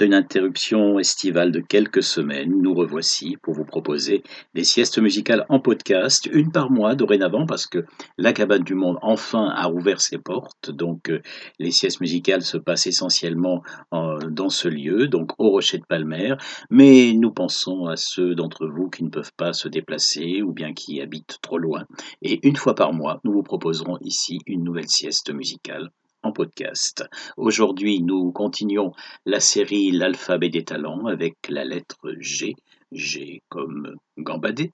une interruption estivale de quelques semaines, nous revoici pour vous proposer des siestes musicales en podcast, une par mois dorénavant, parce que la cabane du monde enfin a rouvert ses portes, donc euh, les siestes musicales se passent essentiellement dans ce lieu, donc au Rocher de Palmer, mais nous pensons à ceux d'entre vous qui ne peuvent pas se déplacer ou bien qui habitent trop loin, et une fois par mois, nous vous proposerons ici une nouvelle sieste musicale en podcast. Aujourd'hui, nous continuons la série L'alphabet des talents avec la lettre G, G comme gambadé.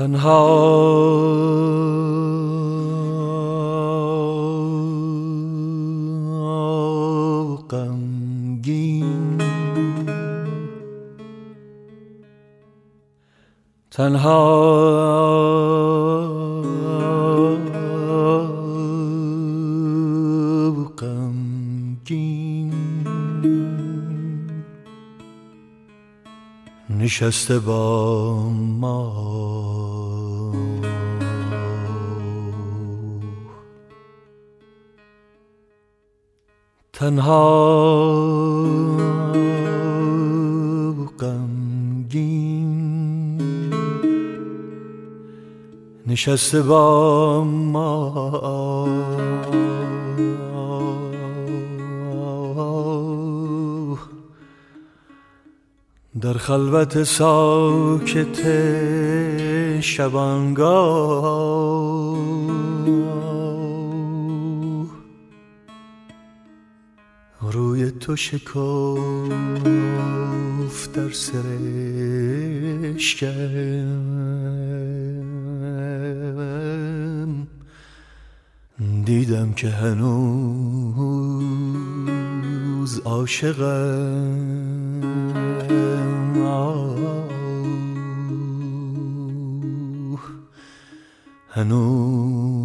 تنها. تنها. نشسته با ما. تنها غمگین. نشسته با ما. در خلوت ساکت شبانگاه. تو شکاف در سرشکم دیدم که هنوز عاشقم. هنوز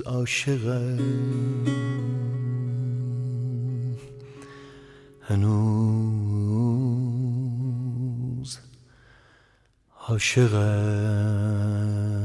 عاشقم. هنوز عاشقم.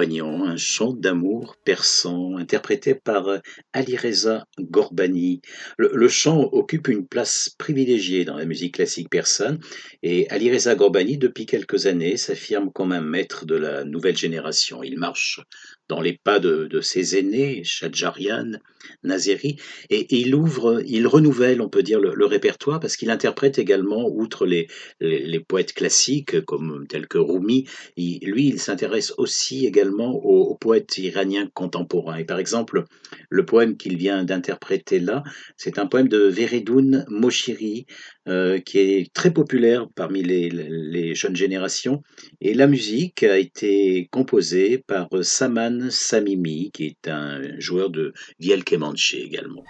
Un chant d'amour perçant, interprété par euh, Alireza Gorbani. Le, le chant occupe une place privilégiée dans la musique classique persane et Alireza Gorbani, depuis quelques années, s'affirme comme un maître de la nouvelle génération. Il marche dans les pas de, ses aînés, Shadjarian, Nazeri, et il ouvre, il renouvelle, on peut dire, le, répertoire parce qu'il interprète également, outre les, les, poètes classiques comme tels que Rumi, lui, il s'intéresse aussi également aux, aux poètes iraniens contemporains. Et par exemple, le poème qu'il vient d'interpréter là, c'est un poème de Veredoun Moshiri, qui est très populaire parmi les, jeunes générations. Et la musique a été composée par Saman Samimi, qui est un joueur de vielle kemanche également.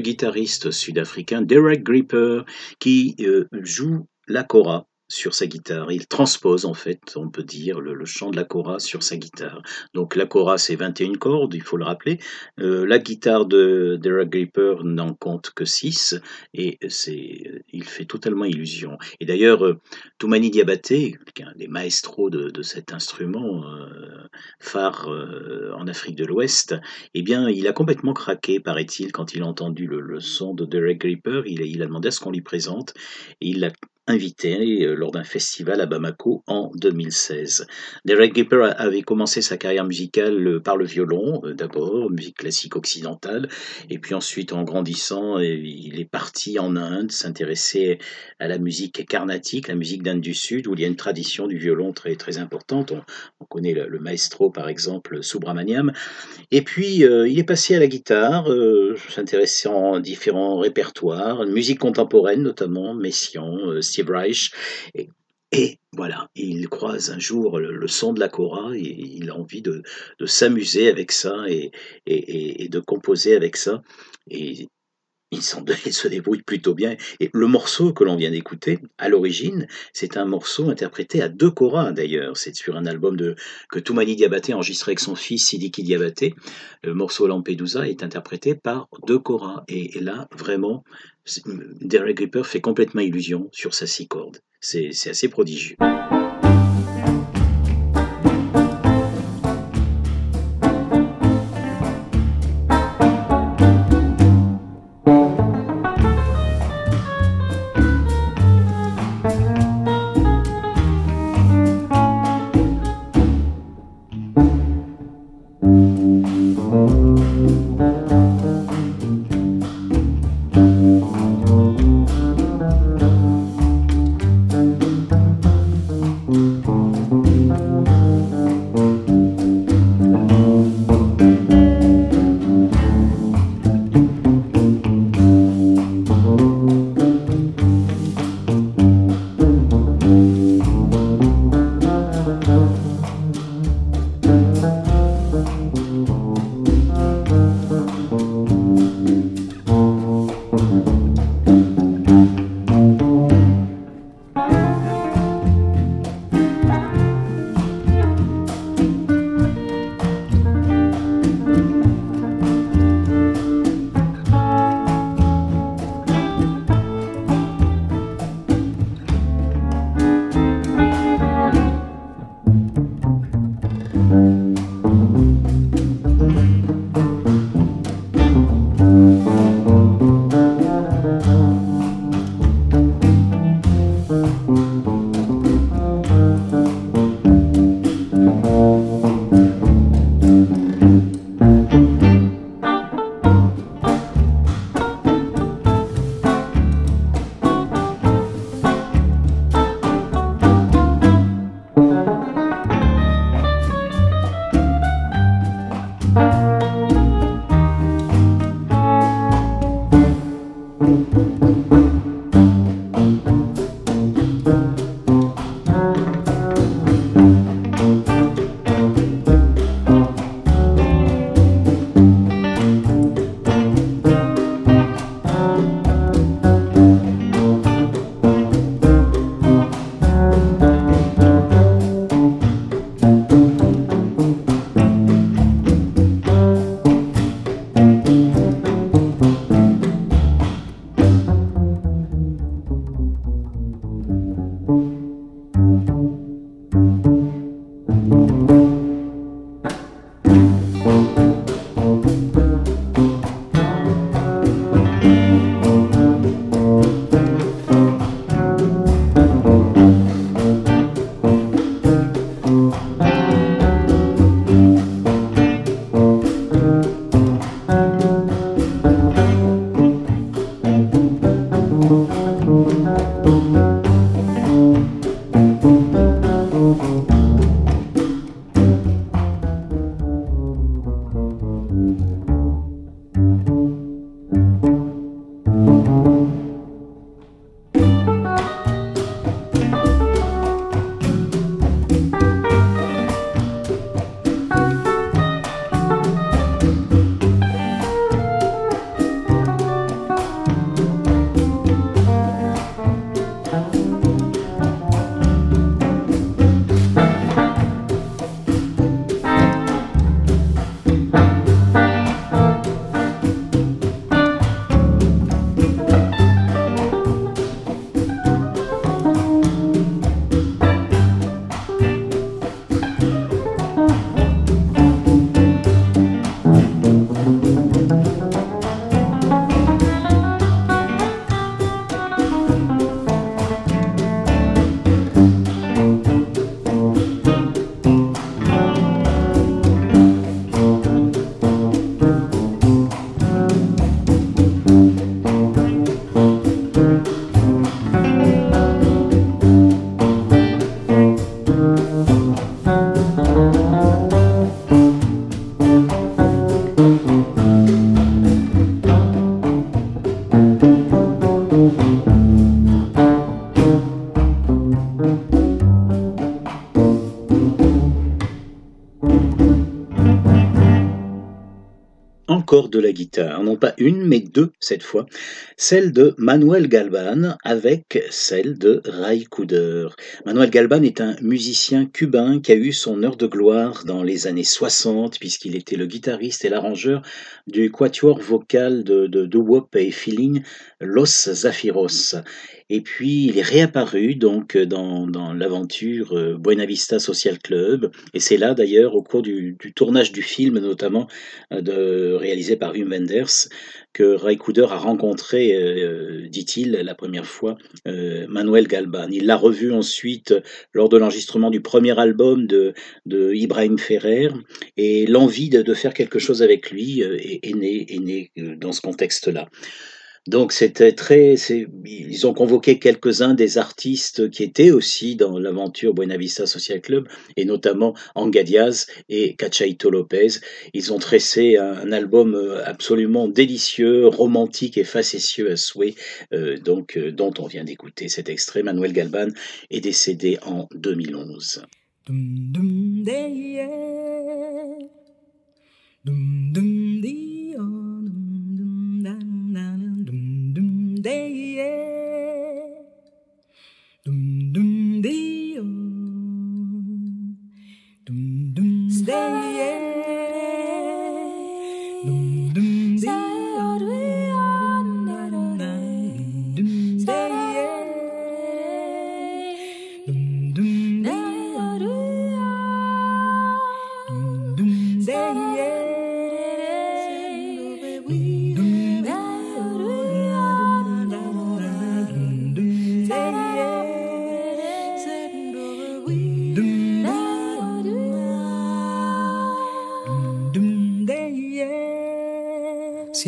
Guitariste sud-africain Derek Gripper qui euh, joue la kora sur sa guitare. Il transpose en fait, on peut dire, le, chant de la kora sur sa guitare. Donc la kora c'est 21 cordes, il faut le rappeler. Euh, la guitare de Derek Gripper n'en compte que 6 et c'est, il fait totalement illusion. Et d'ailleurs, euh, Toumani Diabaté, un des maestros de, cet instrument euh, phare en Afrique de l'Ouest, eh bien il a complètement craqué, paraît-il, quand il a entendu le, son de Derek Gripper. Il, il a demandé à ce qu'on lui présente et il l'a invité euh, lors d'un festival à Bamako en 2016. Derek Gipper avait commencé sa carrière musicale euh, par le violon, euh, d'abord, musique classique occidentale, et puis ensuite en grandissant, il est parti en Inde, s'intéresser à la musique carnatique, la musique d'Inde du Sud, où il y a une tradition du violon très, très importante. On, connaît le, maestro, par exemple, Subramaniam. Et puis, il est passé à la guitare, s'intéressant à différents répertoires, musique contemporaine notamment, Messiaen, Et, voilà, il croise un jour le, son de la Cora et il a envie de, s'amuser avec ça et, et, de composer avec ça. Et il, se débrouille plutôt bien. Et le morceau que l'on vient d'écouter, à l'origine, c'est un morceau interprété à deux koras d'ailleurs. C'est sur un album de, que Toumani Diabaté enregistré avec son fils Sidiki Diabaté. Le morceau Lampedusa est interprété par deux koras. Et, là, vraiment, Derek Gripper fait complètement illusion sur sa six cordes. C'est assez prodigieux. La guitare, non pas une, mais deux cette fois, celle de Manuel Galban avec celle de Ray Cooder. Manuel Galban est un musicien cubain qui a eu son heure de gloire dans les années 60, puisqu'il était le guitariste et l'arrangeur du quatuor vocal de, de, de Wop et Feeling, Los Zafiros. Et puis il est réapparu donc dans, dans l'aventure euh, Buena Vista Social Club. Et c'est là d'ailleurs, au cours du, tournage du film notamment, euh, de, réalisé par Wim Wenders, que Ray Cooder a rencontré, euh, dit-il, la première fois, euh, Manuel Galban. Il l'a revu ensuite lors de l'enregistrement du premier album de, de Ibrahim Ferrer. Et l'envie de, de, faire quelque chose avec lui est, est née est né dans ce contexte-là. Donc c'était très, ils ont convoqué quelques-uns des artistes qui étaient aussi dans l'aventure Buena Vista Social Club, et notamment Anga Diaz et Cachaito Lopez. Ils ont tressé un, album absolument délicieux, romantique et facétieux à souhait, euh, euh, dont on vient d'écouter cet extrait. Manuel Galban est décédé en 2011. Dum, dum, day, dum dum dee, oh. dum dum dum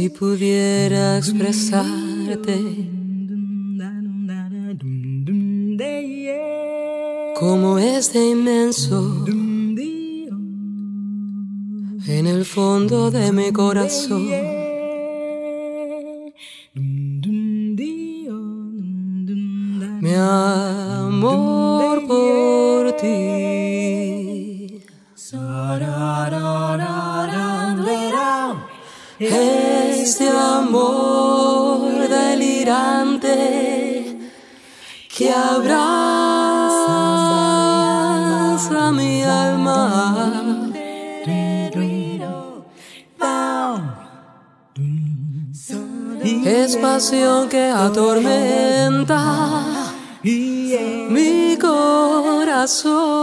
Si pudiera expresarte como este inmenso en el fondo de mi corazón. Mi amor por ti. Este amor delirante que abraza mi alma. Es pasión que atormenta mi corazón.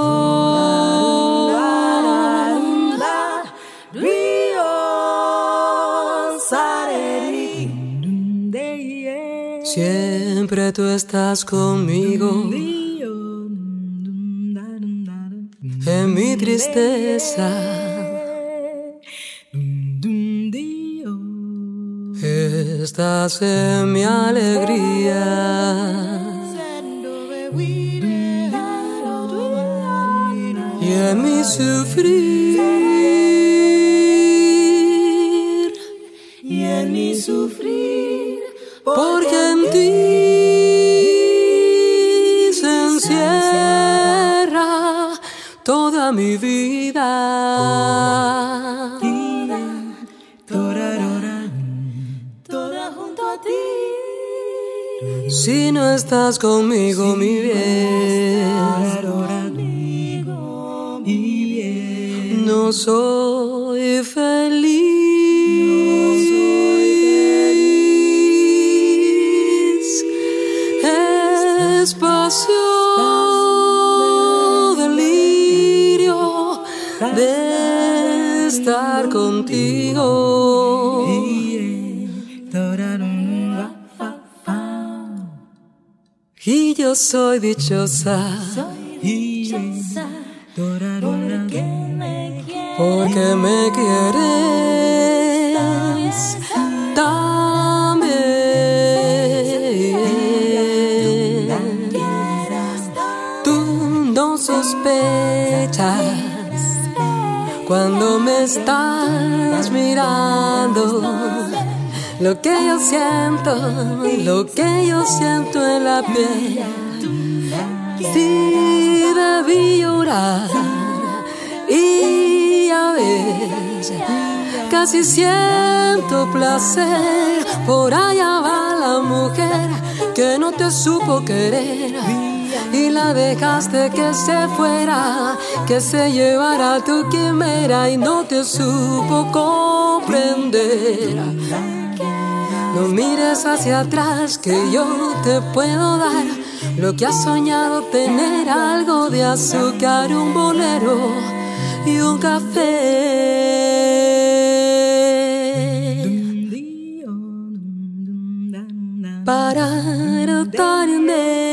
Siempre tú estás conmigo en mi tristeza. Estás en mi alegría. Y en mi sufrir. Y en mi sufrir. Porque en ti mi vida. Toda junto a ti. Si no estás conmigo, mi bien, no soy feliz. Estar contigo. Y yo soy dichosa Porque me quieres. porque me quieres cuando me estás mirando. Lo que yo siento, lo que yo siento en la piel. Si debí llorar y a ver Casi siento placer, por allá va la mujer que no te supo querer y la dejaste que se fuera, que se llevara tu quimera y no te supo comprender. No mires hacia atrás que yo te puedo dar lo que has soñado tener algo de azúcar, un bolero y un café. Para notarme.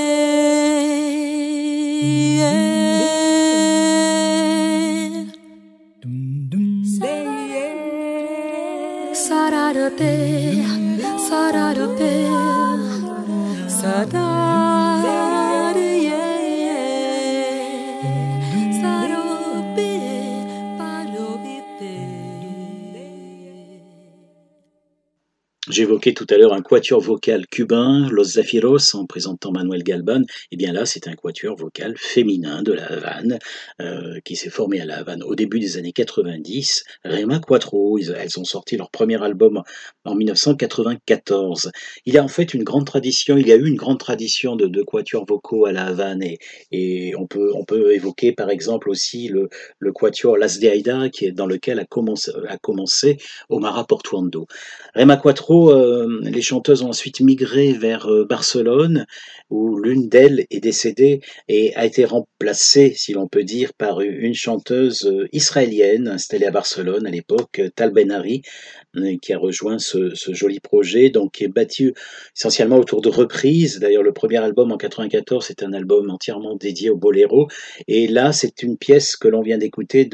sada J'évoquais tout à l'heure un quatuor vocal cubain, Los Zafiros, en présentant Manuel Galban. Et bien là, c'est un quatuor vocal féminin de la Havane, euh, qui s'est formé à la Havane au début des années 90. Rema Quattro, elles ont sorti leur premier album en 1994. Il y a en fait une grande tradition, il y a eu une grande tradition de, de quatuors vocaux à la Havane. Et, on, peut, on peut évoquer par exemple aussi le, le quatuor Las de Aida, dans lequel a commencé, a commencé Omara Portuando. Rema Quattro, euh, les chanteuses ont ensuite migré vers euh, Barcelone, où l'une d'elles est décédée et a été remplacée, si l'on peut dire, par une chanteuse euh, israélienne installée à Barcelone à l'époque, Tal Benari, qui a rejoint ce, joli projet, donc qui est battu essentiellement autour de reprises. D'ailleurs, le premier album en 94, c'est un album entièrement dédié au boléro. Et là, c'est une pièce que l'on vient d'écouter,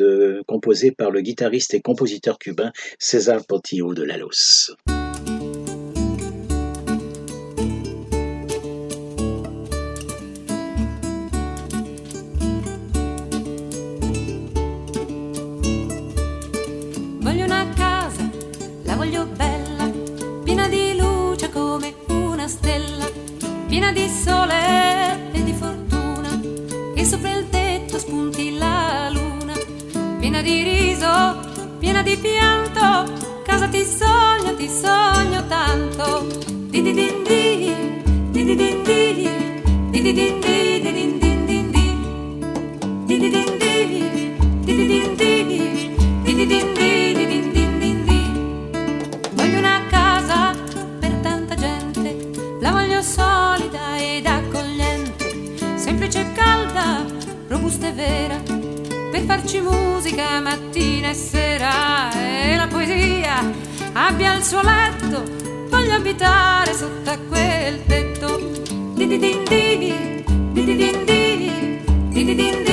composée par le guitariste et compositeur cubain César Portillo de Lalos. Piena di sole e di fortuna, e sopra il tetto spunti la luna, piena di riso, piena di pianto, casa ti sogno, ti sogno tanto. Di di din di, di di din di, di di din di, di din din di. Di di din di, di farci musica mattina e sera e la poesia abbia il suo letto, voglio abitare sotto a quel tetto. Di di di, di di din di, di di din di, di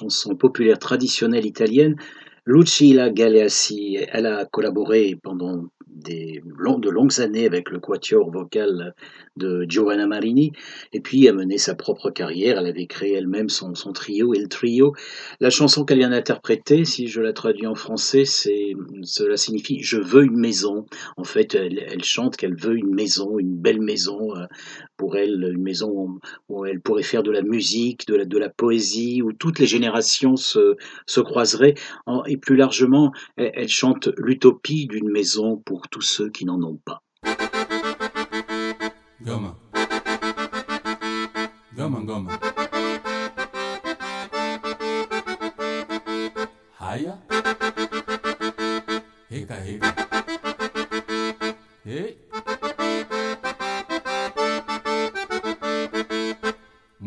chanson populaire traditionnelle italienne. Lucilla Galeassi, elle a collaboré pendant des de longues années avec le quatuor vocal de Giovanna Marini, et puis a mené sa propre carrière. Elle avait créé elle-même son, trio et le trio. La chanson qu'elle vient d'interpréter, si je la traduis en français, cela signifie Je veux une maison. En fait, elle chante qu'elle veut une maison, une belle maison, euh, pour elle une maison où elle pourrait faire de la musique, de la, poésie, où toutes les générations se, croiseraient. Et plus largement, elle, chante l'utopie d'une maison pour tous ceux qui n'en ont pas. Goma. Goma, goma.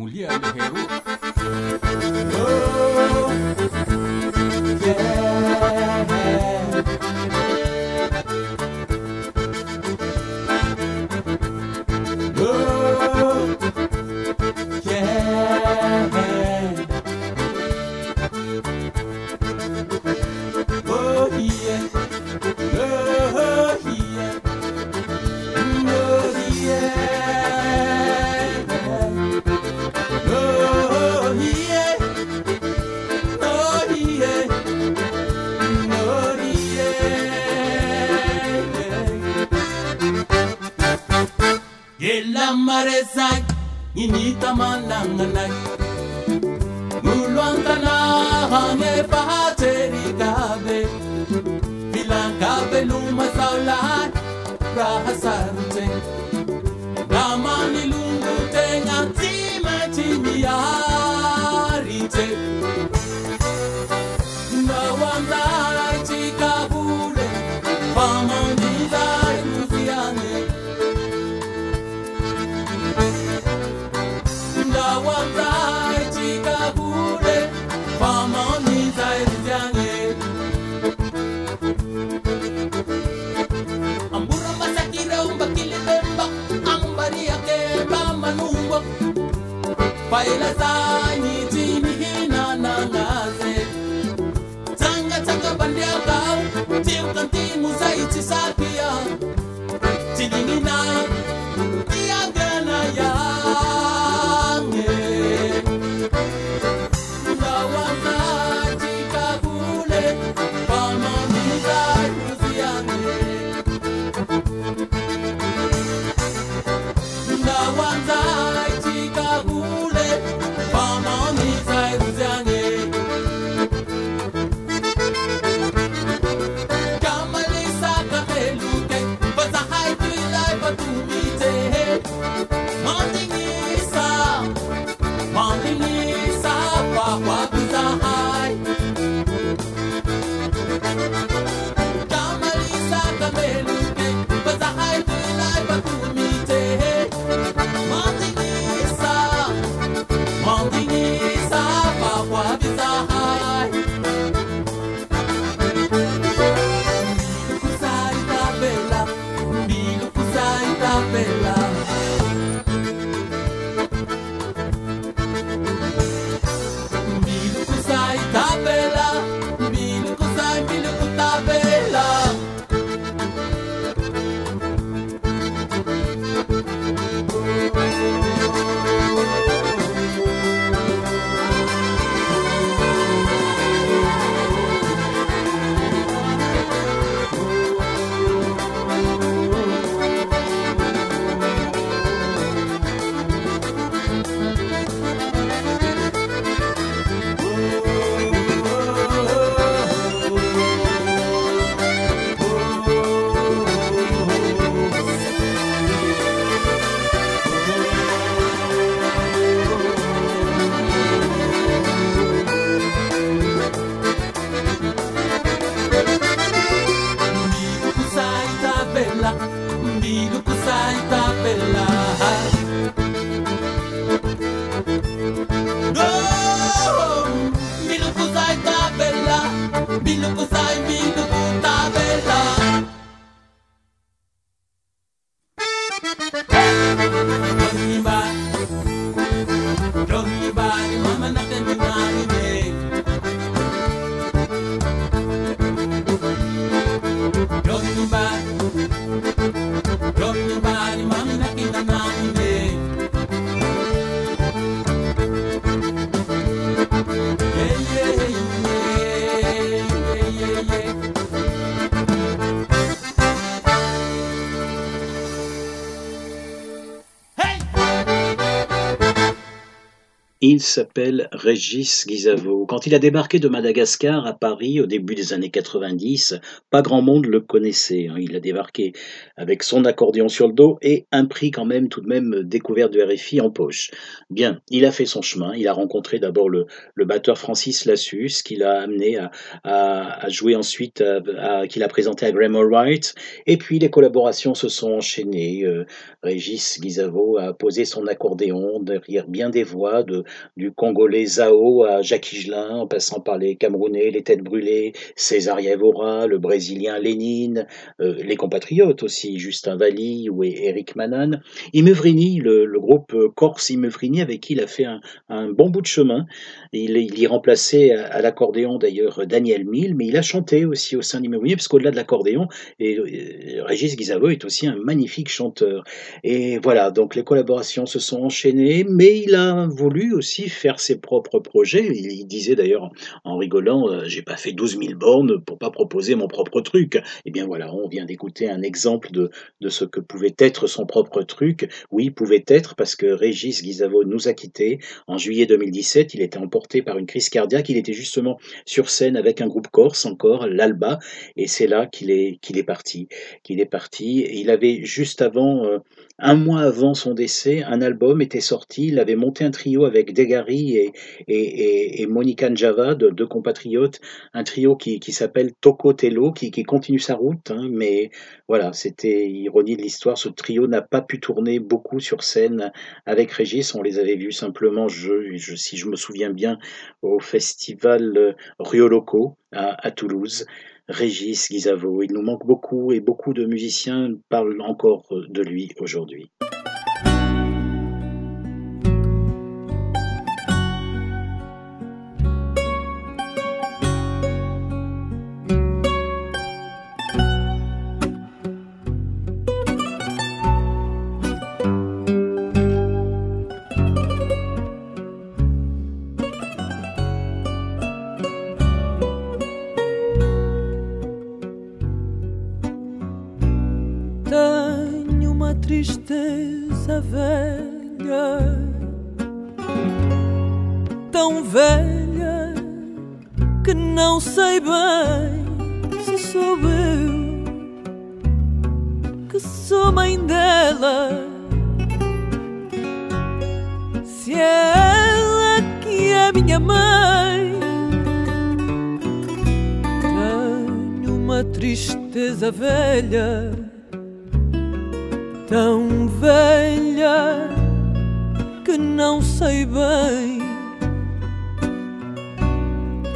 Mulher Guerreiro. Oh. Hindi man, lang nag s'appelle Régis Guizavo. Quand il a débarqué de Madagascar à Paris au début des années 90, pas grand monde le connaissait. hein. Il a débarqué avec son accordéon sur le dos et un prix quand même tout de même découvert du RFI en poche. Bien, il a fait son chemin. Il a rencontré d'abord le, batteur Francis Lassus, qui l'a amené à, jouer ensuite, à- à- qu'il a présenté à Graham Allwright. Et puis les collaborations se sont enchaînées. Euh, Régis Guizavo a posé son accordéon derrière bien des voix, de, du Congolais Zao à Jacques Higelin, en passant par les Camerounais, les Têtes Brûlées, César Evora, le Brésilien Lénine, euh, les compatriotes aussi, Justin Valli ou Eric Manan. Imevrini, le, groupe euh, corse Imevrini, avec qui il a fait un bon bout de chemin. Il, y remplaçait à, l'accordéon d'ailleurs Daniel Mille, mais il a chanté aussi au sein d'Imevrini, parce qu'au-delà de l'accordéon, et, euh, Régis Guizavo est aussi un magnifique chanteur. Et voilà, donc les collaborations se sont enchaînées, mais il a voulu aussi faire ses propres projets. Il, disait d'ailleurs en rigolant, euh, j'ai pas fait 12 000 bornes pour pas proposer mon propre truc. Et bien voilà, on vient d'écouter un exemple de, de ce que pouvait être son propre truc. Oui, pouvait être parce que Régis Guizavo nous a quittés en juillet 2017. Il était emporté par une crise cardiaque. Il était justement sur scène avec un groupe corse encore, l'Alba, et c'est là qu'il est qu'il est parti. Qu'il est parti. Il avait juste avant, euh, un mois avant son décès, un album était sorti. Il avait monté un trio avec Degari et, et, et, Monica Njava, de- deux compatriotes, un trio qui, s'appelle Toko Telo, qui, continue sa route, hein, mais voilà, c'était ironie de l'histoire. Ce trio n'a pas pu tourner beaucoup sur scène avec Régis. On les avait vus simplement, si je me souviens bien, au festival euh, Rio Loco à Toulouse. Régis Guizavo, il nous manque beaucoup et beaucoup de musiciens parlent encore de lui aujourd'hui. Não sei bem.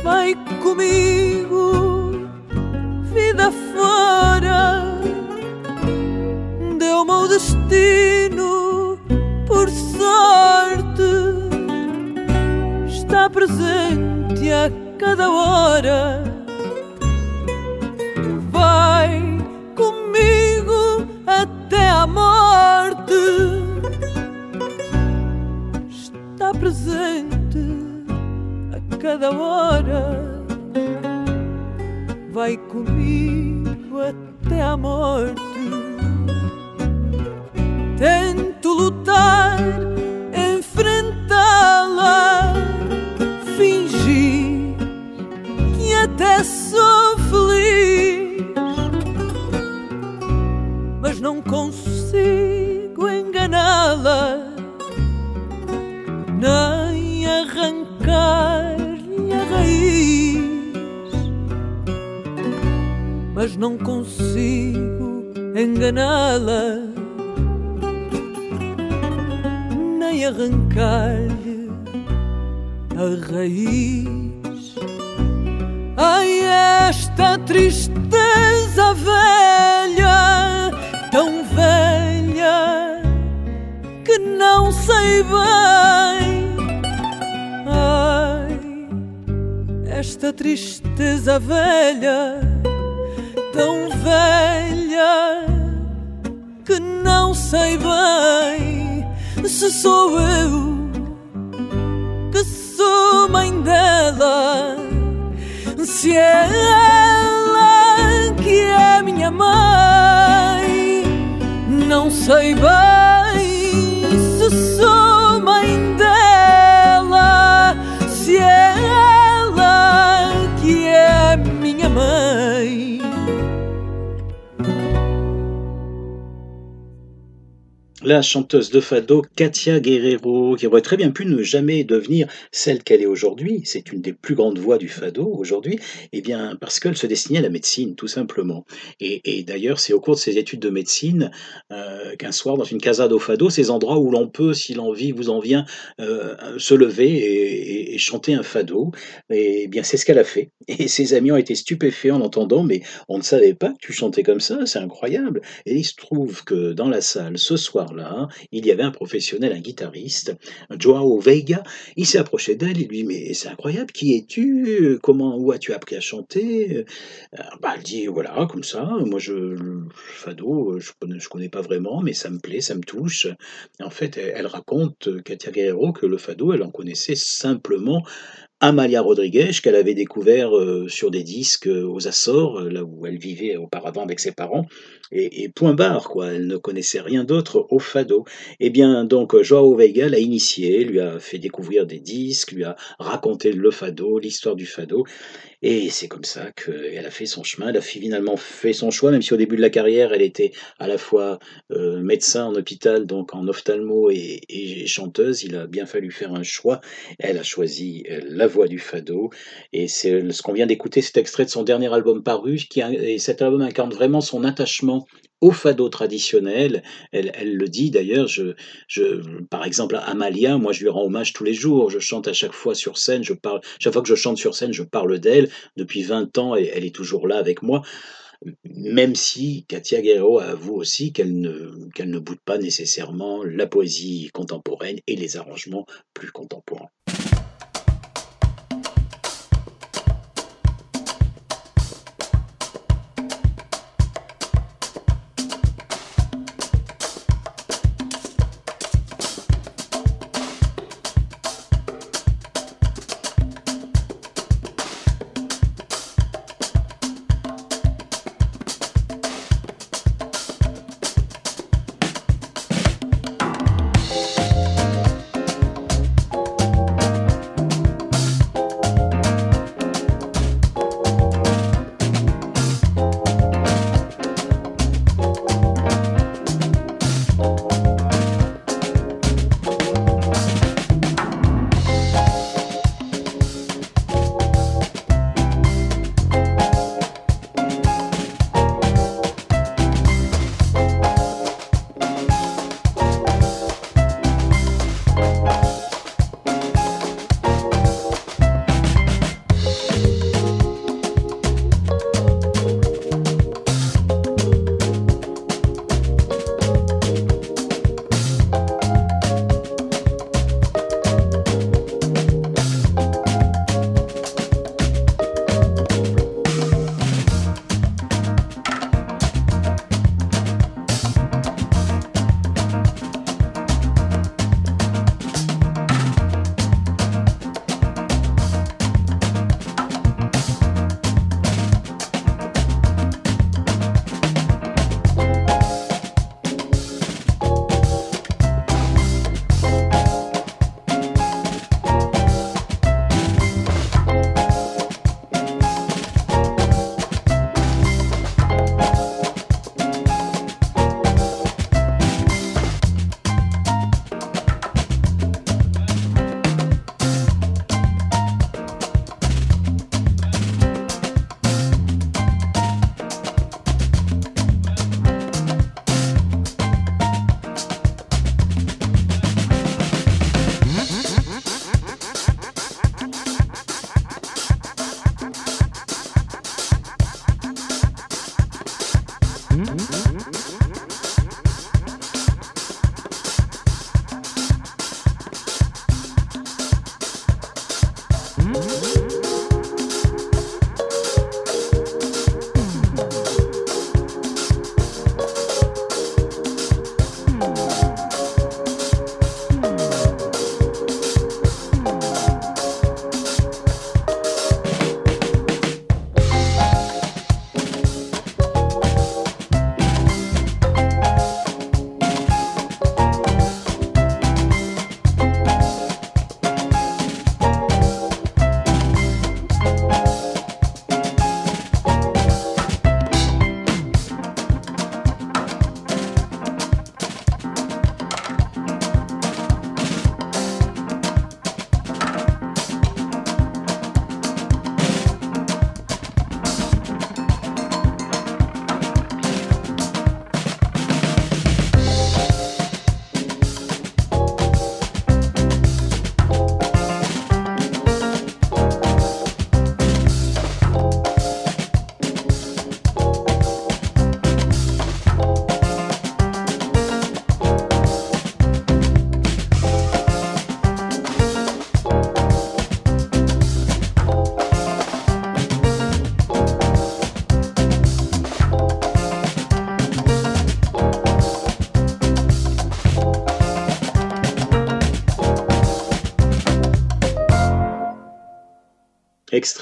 Vai comigo, vida fora. Deu-me o destino, por sorte. Está presente a cada hora. Cada hora. Vai comigo até a morte. Tento lutar, enfrentá-la, fingir que até sou feliz mas não consigo enganá-la, nem Mas não consigo enganá-la, nem arrancar-lhe a raiz. Ai, esta tristeza velha, tão velha que não sei bem. Ai, esta tristeza velha, tão velha que não sei bem se sou eu que sou mãe dela se é ela que é minha mãe, não sei bem La chanteuse de fado Katia Guerrero, qui aurait très bien pu ne jamais devenir celle qu'elle est aujourd'hui, c'est une des plus grandes voix du fado aujourd'hui, eh bien parce qu'elle se destinait à la médecine, tout simplement. Et, d'ailleurs, c'est au cours de ses études de médecine euh, qu'un soir, dans une casa do fado, ces endroits où l'on peut, si l'envie vous en vient, euh, se lever et, chanter un fado, eh bien c'est ce qu'elle a fait. Et ses amis ont été stupéfaits en l'entendant, mais on ne savait pas que tu chantais comme ça, c'est incroyable. Et il se trouve que dans la salle, ce il y avait un professionnel, un guitariste, Joao Veiga. Il s'est approché d'elle, il lui dit Mais c'est incroyable, qui es-tu? Comment, où as-tu appris à chanter? Euh, bah, Elle dit Voilà, comme ça, moi, je, le fado, je je connais pas vraiment, mais ça me plaît, ça me touche. Et en fait, elle, elle raconte, euh, Katia Guerrero, que le fado, elle en connaissait simplement Amalia Rodriguez, qu'elle avait découvert euh, sur des disques aux Açores, là où elle vivait auparavant avec ses parents, et, et point barre, quoi. Elle ne connaissait rien d'autre au fado. Eh bien, donc, Joao Veiga l'a initié, lui a fait découvrir des disques, lui a raconté le fado, l'histoire du fado, et c'est comme ça qu'elle a fait son chemin. Elle a finalement fait son choix, même si au début de la carrière, elle était à la fois euh, médecin en hôpital, donc en ophtalmo et, et chanteuse. Il a bien fallu faire un choix. Elle a choisi euh, la voix du fado. Et c'est ce qu'on vient d'écouter, cet extrait de son dernier album paru. Qui, et cet album incarne vraiment son attachement au fado traditionnel. Elle, elle le dit d'ailleurs, par exemple, Amalia, moi je lui rends hommage tous les jours. Je chante à chaque fois sur scène, je parle, chaque fois que je chante sur scène, je parle d'elle. Depuis 20 ans, et elle est toujours là avec moi. Même si Katia Guerrero avoue aussi qu'elle ne, qu'elle ne boude pas nécessairement la poésie contemporaine et les arrangements plus contemporains.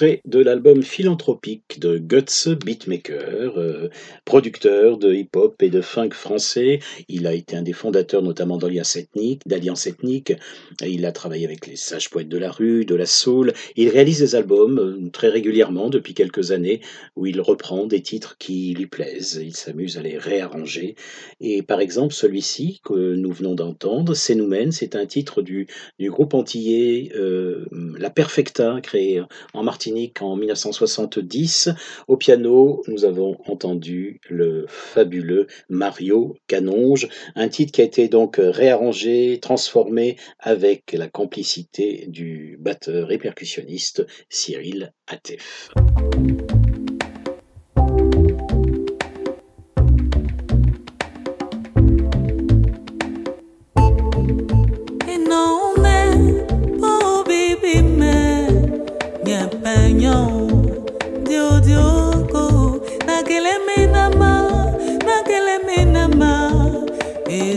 De l'album Philanthropique de Guts Beatmaker, euh, producteur de hip-hop et de funk français. Il a été un des fondateurs notamment d'Alliance Ethnique, d'Alliance Ethnique. Il a travaillé avec les sages poètes de la rue, de la soul. Il réalise des albums euh, très régulièrement depuis quelques années où il reprend des titres qui lui plaisent. Il s'amuse à les réarranger. Et par exemple, celui-ci que nous venons d'entendre, C'est nous mène, c'est un titre du, du groupe antillais euh, La Perfecta, créé en Martinique en 1970. Au piano, nous avons entendu le fabuleux Mario Canonge, un titre qui a été donc réarrangé, transformé avec la complicité du batteur et percussionniste Cyril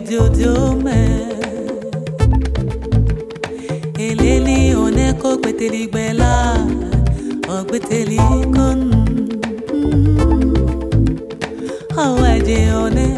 diodiome eleli oneko gbeteli gbẹla ọgbeteli kun konu awaje one.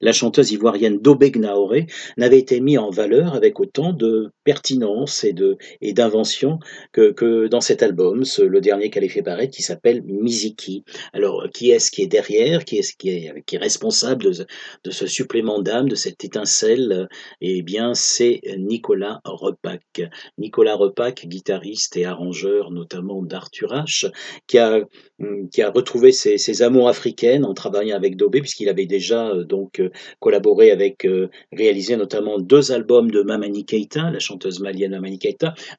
La chanteuse ivoirienne Dobé Gnaoré n'avaient été mis en valeur avec autant de pertinence et de et d'invention que, que dans cet album, ce- le dernier qu'elle ait fait paraître, qui s'appelle Miziki. Alors, qui est-ce qui est derrière Qui est-ce qui est, qui est responsable de, de ce supplément d'âme, de cette étincelle Eh bien, c'est Nicolas Repac. Nicolas Repac, guitariste et arrangeur notamment d'Arthur H, qui a hum, qui a retrouvé ses, ses amours africaines en travaillant avec Dobé, puisqu'il avait déjà euh, donc euh, collaboré avec, euh, réalisé notamment deux albums de Mamani Keita, la chanteuse chanteuse malienne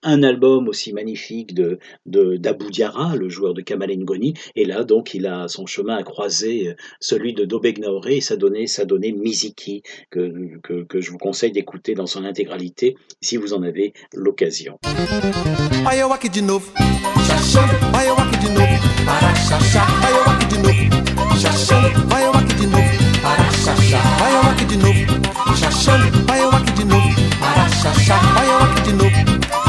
un album aussi magnifique de d'Abou Diarra, le joueur de Kamel Ngoni, et là donc il a son chemin à croiser euh, celui de Dobeg Naoré et ça donnait ça donnait Miziki que, que je vous conseille d'écouter dans son intégralité si vous en avez l'occasion. Para chachar. Olha eu aqui de novo,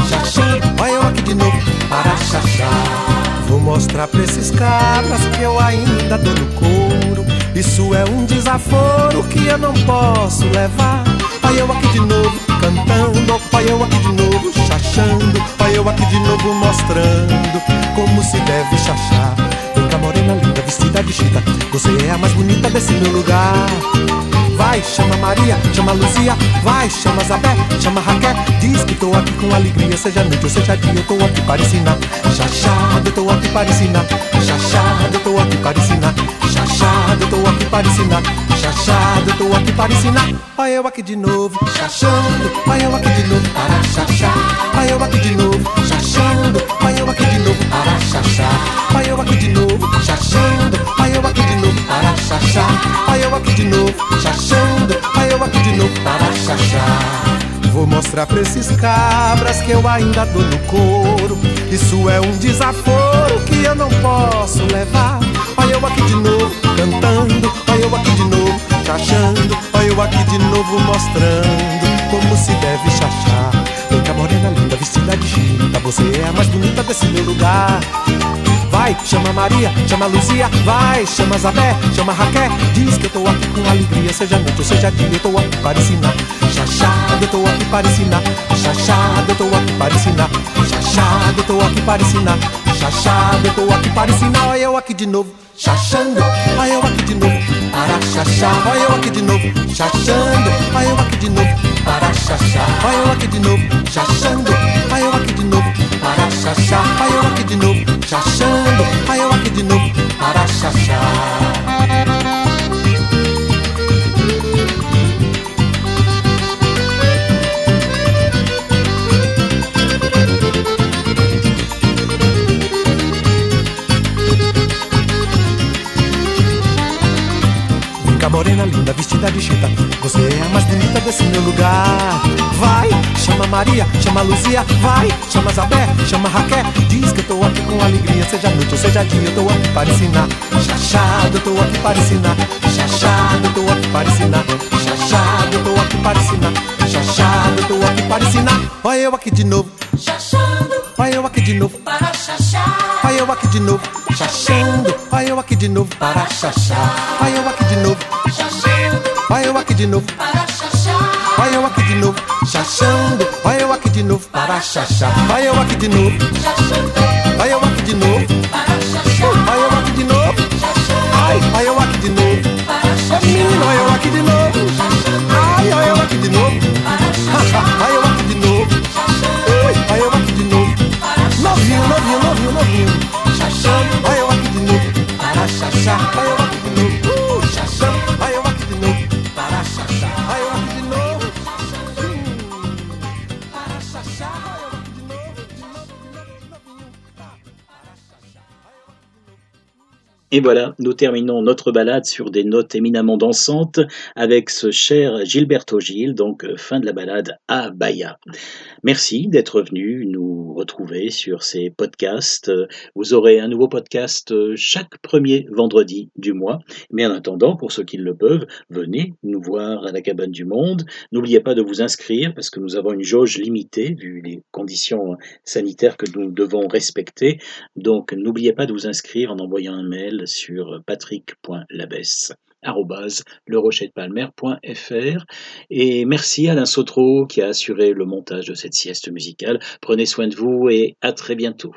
chachando. Olha eu aqui de novo, para chachar. Vou mostrar pra esses cabras que eu ainda dou no couro. Isso é um desaforo que eu não posso levar. Olha eu aqui de novo, cantando. Olha eu aqui de novo, chachando. Olha eu aqui de novo, mostrando como se deve chachar. Vem cá, morena linda, vestida de chita. Você é a mais bonita desse meu lugar. Vai, chama Maria, chama Luzia, vai, chama Zabé, chama Raquel. Diz que tô aqui com alegria, seja noite ou seja dia, eu tô aqui para ensinar. Chachado, eu tô aqui para ensinar. Chachado, eu tô aqui para ensinar. Chachado, eu tô aqui para ensinar. Chachado, eu tô aqui para ensinar. Olha eu aqui de novo, chachando. Olha eu aqui de novo, para chachar. Olha eu aqui de novo, chachando. Olha Vou mostrar pra esses cabras que eu ainda dou no couro. Isso é um desaforo que eu não posso levar. Olha eu aqui de novo, cantando. Olha eu aqui de novo, chachando. Olha eu aqui de novo, mostrando como se deve chachar. Vem cá, morena linda, vestida de chita. Você é a mais bonita desse meu lugar. Vai, chama Maria, chama Luzia, vai, chama Zabé, chama Raquel. Diz que eu tô aqui com alegria, seja noite ou seja dia, eu tô aqui para ensinar. Chachado, eu tô aqui para ensinar. Chachado, eu tô aqui para ensinar. Chachado, eu tô aqui para ensinar. Chachado, eu tô aqui para ensinar. Olha eu aqui de novo, chachando. Olha eu aqui de novo, para chachar. Olha eu aqui de novo, chachando. Olha eu aqui de novo, para chachar. Olha eu aqui de novo, chachando. Olha eu aqui de novo, para chachar. Olha eu aqui de novo, chachando. Olha eu aqui de novo, para chachar. Morena linda, vestida de chita. Você é a mais bonita desse meu lugar. Vai, chama Maria, chama Luzia, vai, chama Zabé, chama Raquel. Diz que eu tô aqui com alegria, seja noite ou seja dia, eu tô aqui para ensinar. Chachado, eu tô aqui para ensinar. Chachado, eu tô aqui para ensinar. Chachado, eu tô aqui para ensinar. Chachado, eu tô aqui para ensinar. Olha eu aqui de novo. Chachando. Olha eu aqui de novo. Para chachar. Olha eu aqui de novo, chachando. Olha eu aqui de novo, para chachar. Olha eu aqui de novo, Chachando. olha eu aqui de novo, Para chachar. olha eu aqui de novo, chachando. Olha eu aqui de novo, para chachar. Olha eu aqui de novo, olha eu aqui de novo, olha eu aqui de novo. Ai, olha eu aqui de novo. Menino, olha eu aqui de novo. Et voilà, nous terminons notre balade sur des notes éminemment dansantes avec ce cher Gilberto Gil, donc euh, fin de la balade à Bahia. Merci d'être venu nous retrouver sur ces podcasts. Vous aurez un nouveau podcast euh, chaque premier vendredi du mois. Mais en attendant, pour ceux qui le peuvent, venez nous voir à la cabane du monde. N'oubliez pas de vous inscrire parce que nous avons une jauge limitée vu les conditions sanitaires que nous devons respecter. Donc n'oubliez pas de vous inscrire en envoyant un mail sur patrick.labesse lerochetpalmer.fr et merci Alain Sautreau qui a assuré le montage de cette sieste musicale. Prenez soin de vous et à très bientôt.